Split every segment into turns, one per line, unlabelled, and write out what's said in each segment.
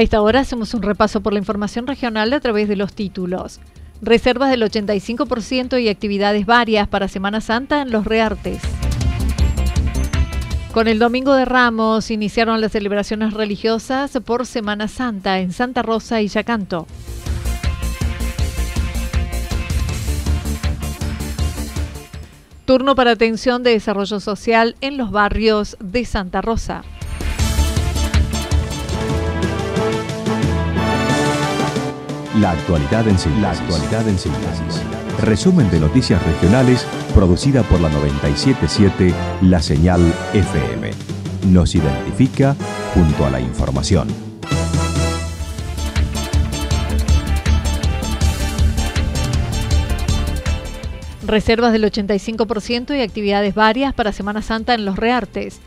A esta hora hacemos un repaso por la información regional a través de los títulos. Reservas del 85% y actividades varias para Semana Santa en los Reartes. Con el Domingo de Ramos iniciaron las celebraciones religiosas por Semana Santa en Santa Rosa y Yacanto. Turno para atención de desarrollo social en los barrios de Santa Rosa.
La actualidad en síntesis. La actualidad en síntesis. Resumen de noticias regionales producida por la 977 La Señal FM. Nos identifica junto a la información.
Reservas del 85% y actividades varias para Semana Santa en los Reartes.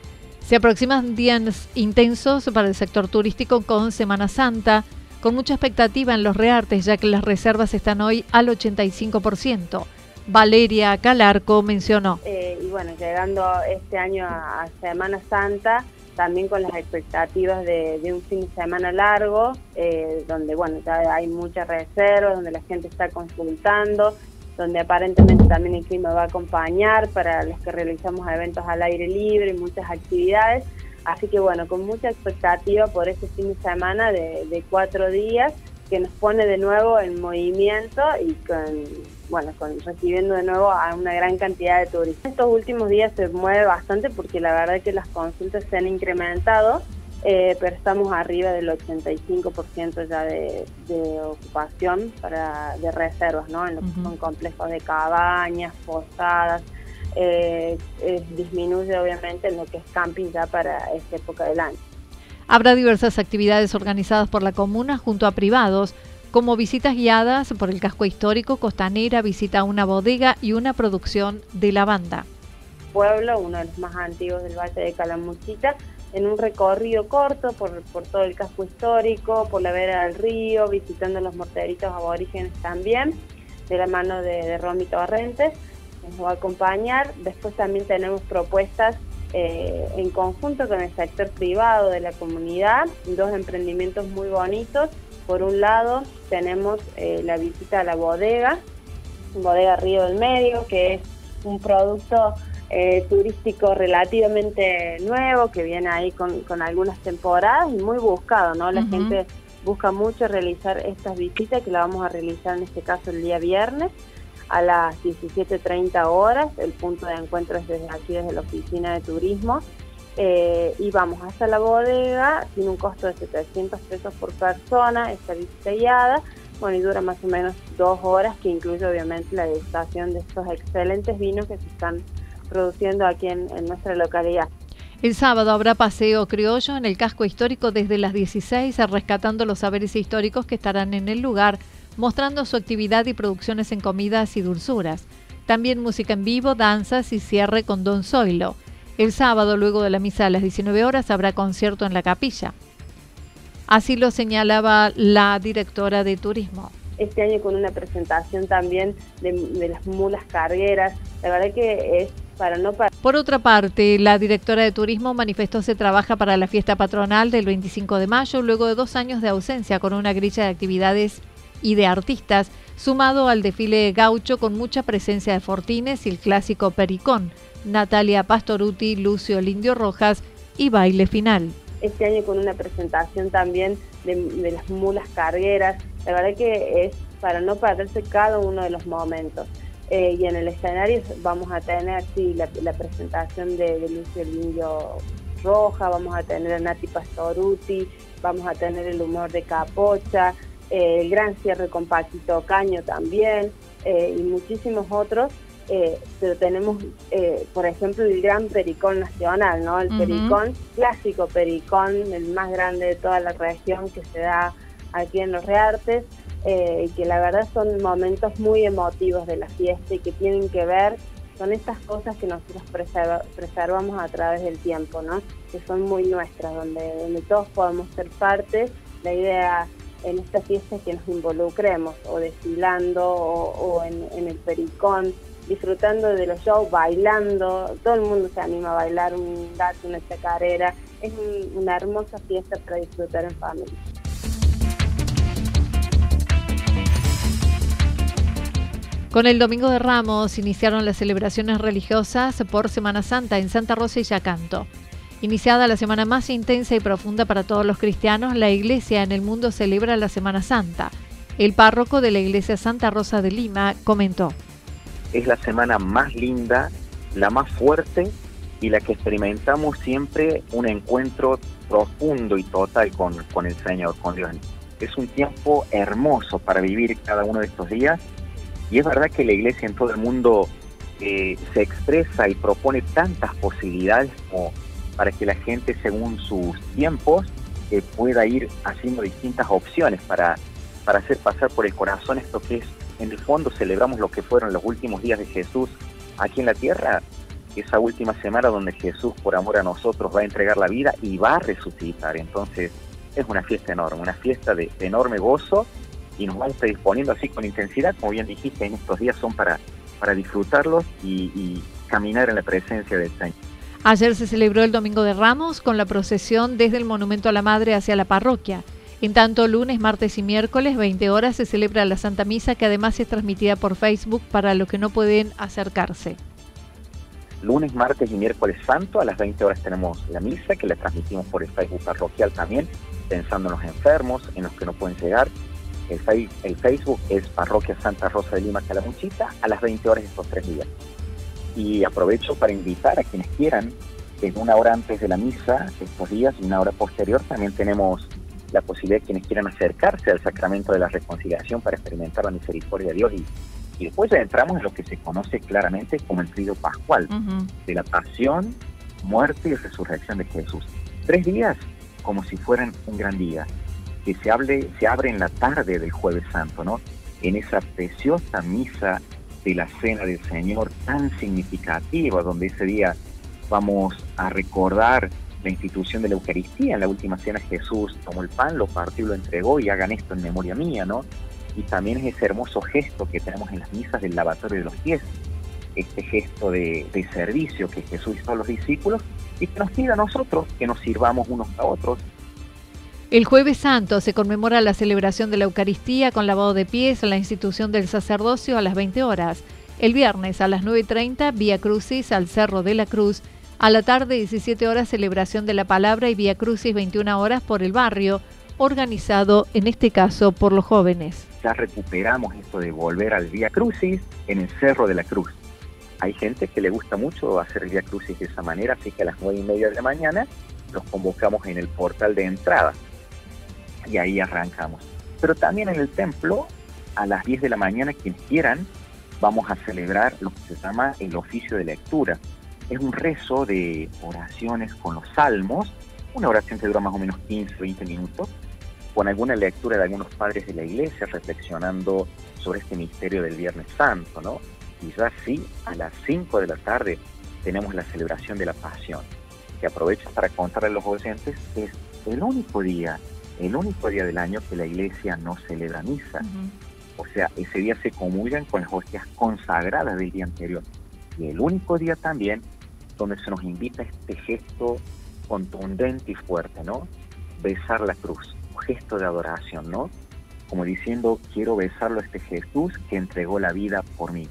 Se aproximan días intensos para el sector turístico con Semana Santa con mucha expectativa en los reartes, ya que las reservas están hoy al 85%. Valeria Calarco mencionó.
Eh, y bueno, llegando este año a, Semana Santa, también con las expectativas de, un fin de semana largo, eh, donde bueno, ya hay muchas reservas, donde la gente está consultando, donde aparentemente también el clima va a acompañar para los que realizamos eventos al aire libre y muchas actividades. Así que bueno, con mucha expectativa por este fin de semana de, cuatro días que nos pone de nuevo en movimiento y con, bueno, con recibiendo de nuevo a una gran cantidad de turistas. Estos últimos días se mueve bastante porque la verdad es que las consultas se han incrementado, eh, pero estamos arriba del 85% ya de, ocupación para de reservas, ¿no? En lo que son complejos de cabañas, posadas, eh, eh, disminuye obviamente en lo que es camping ya para esta época del año.
Habrá diversas actividades organizadas por la comuna junto a privados, como visitas guiadas por el casco histórico, costanera, visita a una bodega y una producción de lavanda.
Pueblo, uno de los más antiguos del Valle de Calamuchita, en un recorrido corto por, por todo el casco histórico, por la vera del río, visitando los morteritos aborígenes también, de la mano de, de Romy Torrentes nos va a acompañar. Después también tenemos propuestas eh, en conjunto con el sector privado de la comunidad, dos emprendimientos muy bonitos. Por un lado tenemos eh, la visita a la bodega, bodega Río del Medio, que es un producto eh, turístico relativamente nuevo, que viene ahí con, con, algunas temporadas y muy buscado, ¿no? La gente busca mucho realizar estas visitas, que la vamos a realizar en este caso el día viernes a las 17.30 horas. El punto de encuentro es desde aquí, desde la oficina de turismo. Eh, y vamos hasta la bodega, tiene un costo de 700 pesos por persona, está visita guiada, bueno, y dura más o menos dos horas, que incluye obviamente la degustación de estos excelentes vinos que se están produciendo aquí en, en nuestra localidad.
El sábado habrá paseo criollo en el casco histórico desde las 16, rescatando los saberes históricos que estarán en el lugar mostrando su actividad y producciones en comidas y dulzuras. También música en vivo, danzas y cierre con Don Zoilo. El sábado, luego de la misa a las 19 horas, habrá concierto en la capilla. Así lo señalaba la directora de turismo.
este año con una presentación también de, las mulas cargueras. La verdad que es para no
Por otra parte, la directora de turismo manifestó se trabaja para la fiesta patronal del 25 de mayo luego de dos años de ausencia con una grilla de actividades y de artistas, sumado al desfile gaucho con mucha presencia de Fortines y el clásico Pericón, Natalia Pastoruti, Lucio Lindio Rojas y baile final.
Este año con una presentación también de, las mulas cargueras, la verdad que es para no perderse cada uno de los momentos. Eh, y en el escenario vamos a tener sí, la, presentación de, Lucio Lindio Roja, vamos a tener a Nati Pastoruti, vamos a tener el humor de Capocha, eh, el gran cierre con Paquito Caño también, eh, y muchísimos otros. Eh, pero tenemos, por ejemplo, el gran Pericón Nacional, ¿no? El Pericón, clásico Pericón, el más grande de toda la región que se da aquí en Los Reartes, y que la verdad son momentos muy emotivos de la fiesta y que tienen que ver con estas cosas que nosotros preservamos a través del tiempo, ¿no? Que son muy nuestras, donde, donde todos podemos ser parte. La idea en esta fiesta que nos involucremos, o desfilando, o, en, el pericón, disfrutando de los shows, bailando, todo el mundo se anima a bailar un gato, una chacarera, es una hermosa fiesta para disfrutar en familia.
Con el Domingo de Ramos iniciaron las celebraciones religiosas por Semana Santa en Santa Rosa y Yacanto. Iniciada la semana más intensa y profunda para todos los cristianos, la Iglesia en el mundo celebra la Semana Santa. El párroco de la Iglesia Santa Rosa de Lima comentó.
Es la semana más linda, la más fuerte y la que experimentamos siempre un encuentro profundo y total con, con el Señor, con Dios. Es un tiempo hermoso para vivir cada uno de estos días y es verdad que la iglesia en todo el mundo eh, se expresa y propone tantas posibilidades como para que la gente según sus tiempos eh, pueda ir haciendo distintas opciones para, para hacer pasar por el corazón esto que es, en el fondo celebramos lo que fueron los últimos días de Jesús aquí en la tierra, esa última semana donde Jesús por amor a nosotros va a entregar la vida y va a resucitar. Entonces es una fiesta enorme, una fiesta de, enorme gozo y nos vamos disponiendo así con intensidad, como bien dijiste, en estos días son para, para disfrutarlos y, y caminar en la presencia del Señor.
Ayer se celebró el Domingo de Ramos con la procesión desde el Monumento a la Madre hacia la parroquia. En tanto, lunes, martes y miércoles, 20 horas, se celebra la Santa Misa, que además es transmitida por Facebook para los que no pueden acercarse.
Lunes, martes y miércoles santo, a las 20 horas tenemos la misa, que la transmitimos por el Facebook parroquial también, pensando en los enfermos, en los que no pueden llegar. El, el Facebook es Parroquia Santa Rosa de Lima Calamuchita, a las 20 horas estos tres días. Y aprovecho para invitar a quienes quieran, en una hora antes de la misa, estos días, y una hora posterior, también tenemos la posibilidad de quienes quieran acercarse al sacramento de la reconciliación para experimentar la misericordia de Dios. Y, después ya entramos en lo que se conoce claramente como el trío pascual, de la pasión, muerte y resurrección de Jesús. Tres días como si fueran un gran día, que se, hable, se abre en la tarde del jueves santo, ¿no? En esa preciosa misa de la cena del Señor tan significativa, donde ese día vamos a recordar la institución de la Eucaristía. En la última cena Jesús tomó el pan, lo partió y lo entregó y hagan esto en memoria mía, ¿no? Y también es ese hermoso gesto que tenemos en las misas del lavatorio de los pies, este gesto de, de servicio que Jesús hizo a los discípulos y que nos pide a nosotros que nos sirvamos unos a otros
el jueves santo se conmemora la celebración de la Eucaristía con lavado de pies en la institución del sacerdocio a las 20 horas. El viernes a las 9.30, Vía Crucis al Cerro de la Cruz. A la tarde, 17 horas, celebración de la palabra y Vía Crucis 21 horas por el barrio, organizado en este caso por los jóvenes.
Ya recuperamos esto de volver al Vía Crucis en el Cerro de la Cruz. Hay gente que le gusta mucho hacer el Vía Crucis de esa manera, así que a las 9 y media de la mañana los convocamos en el portal de entrada y ahí arrancamos. Pero también en el templo, a las 10 de la mañana, quienes quieran, vamos a celebrar lo que se llama el oficio de lectura. Es un rezo de oraciones con los salmos, una oración que dura más o menos 15, 20 minutos, con alguna lectura de algunos padres de la iglesia reflexionando sobre este misterio del Viernes Santo, ¿no? Ya sí, a las 5 de la tarde tenemos la celebración de la Pasión, que aprovecho para contarle a los oyentes, es el único día el único día del año que la iglesia no celebra misa. O sea, ese día se comulgan con las hostias consagradas del día anterior. Y el único día también donde se nos invita este gesto contundente y fuerte, ¿no? Besar la cruz, un gesto de adoración, ¿no? Como diciendo, quiero besarlo a este Jesús que entregó la vida por mí.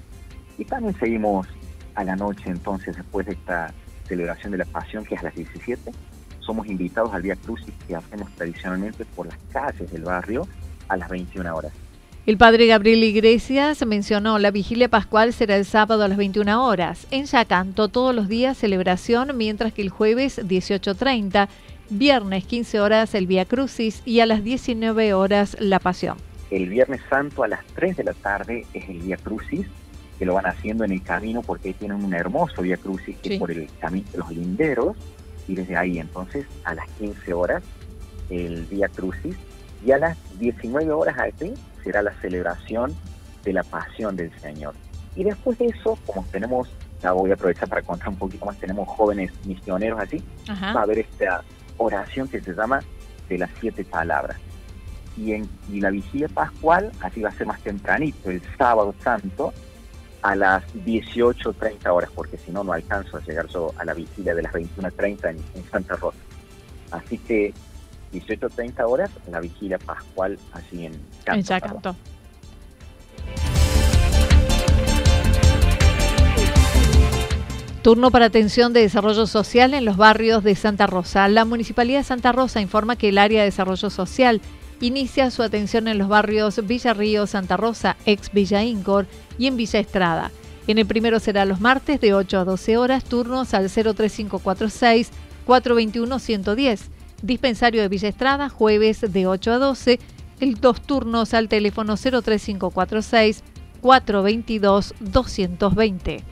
Y también seguimos a la noche, entonces, después de esta celebración de la Pasión, que es a las 17, somos invitados al Vía Crucis que hacemos tradicionalmente por las calles del barrio a las 21 horas.
El padre Gabriel Iglesias mencionó la vigilia pascual será el sábado a las 21 horas. En Yacanto todos los días celebración, mientras que el jueves 18.30, viernes 15 horas el Vía Crucis y a las 19 horas la Pasión.
El Viernes Santo a las 3 de la tarde es el Vía Crucis, que lo van haciendo en el camino porque ahí tienen un hermoso Vía Crucis que es por el camino de los linderos y desde ahí entonces a las 15 horas el Vía Crucis y a las 19 horas aquí será la celebración de la pasión del Señor. Y después de eso, como tenemos, ya voy a aprovechar para contar un poquito más, tenemos jóvenes misioneros así, va a haber esta oración que se llama de las siete palabras. Y, en, y la vigilia pascual, así va a ser más tempranito, el sábado santo, a las 18.30 horas, porque si no, no alcanzo a llegar yo a la vigilia de las 21.30 en, en Santa Rosa. Así que 18.30 horas, la vigilia pascual así en
Canto. Turno para atención de desarrollo social en los barrios de Santa Rosa. La Municipalidad de Santa Rosa informa que el área de desarrollo social inicia su atención en los barrios Villa Río, Santa Rosa, ex Villa Incor y en Villa Estrada. En el primero será los martes de 8 a 12 horas, turnos al 03546 421 110 Dispensario de Villa Estrada, jueves de 8 a 12. El dos turnos al teléfono 03546 422 220.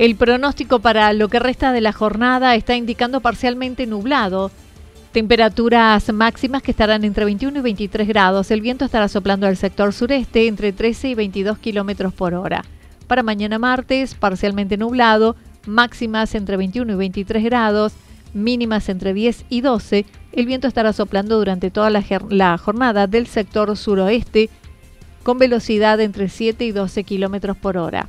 El pronóstico para lo que resta de la jornada está indicando parcialmente nublado. Temperaturas máximas que estarán entre 21 y 23 grados. El viento estará soplando al sector sureste entre 13 y 22 kilómetros por hora. Para mañana martes, parcialmente nublado, máximas entre 21 y 23 grados, mínimas entre 10 y 12. El viento estará soplando durante toda la, la jornada del sector suroeste con velocidad entre 7 y 12 kilómetros por hora.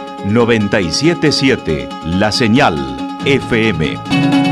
977 La Señal FM.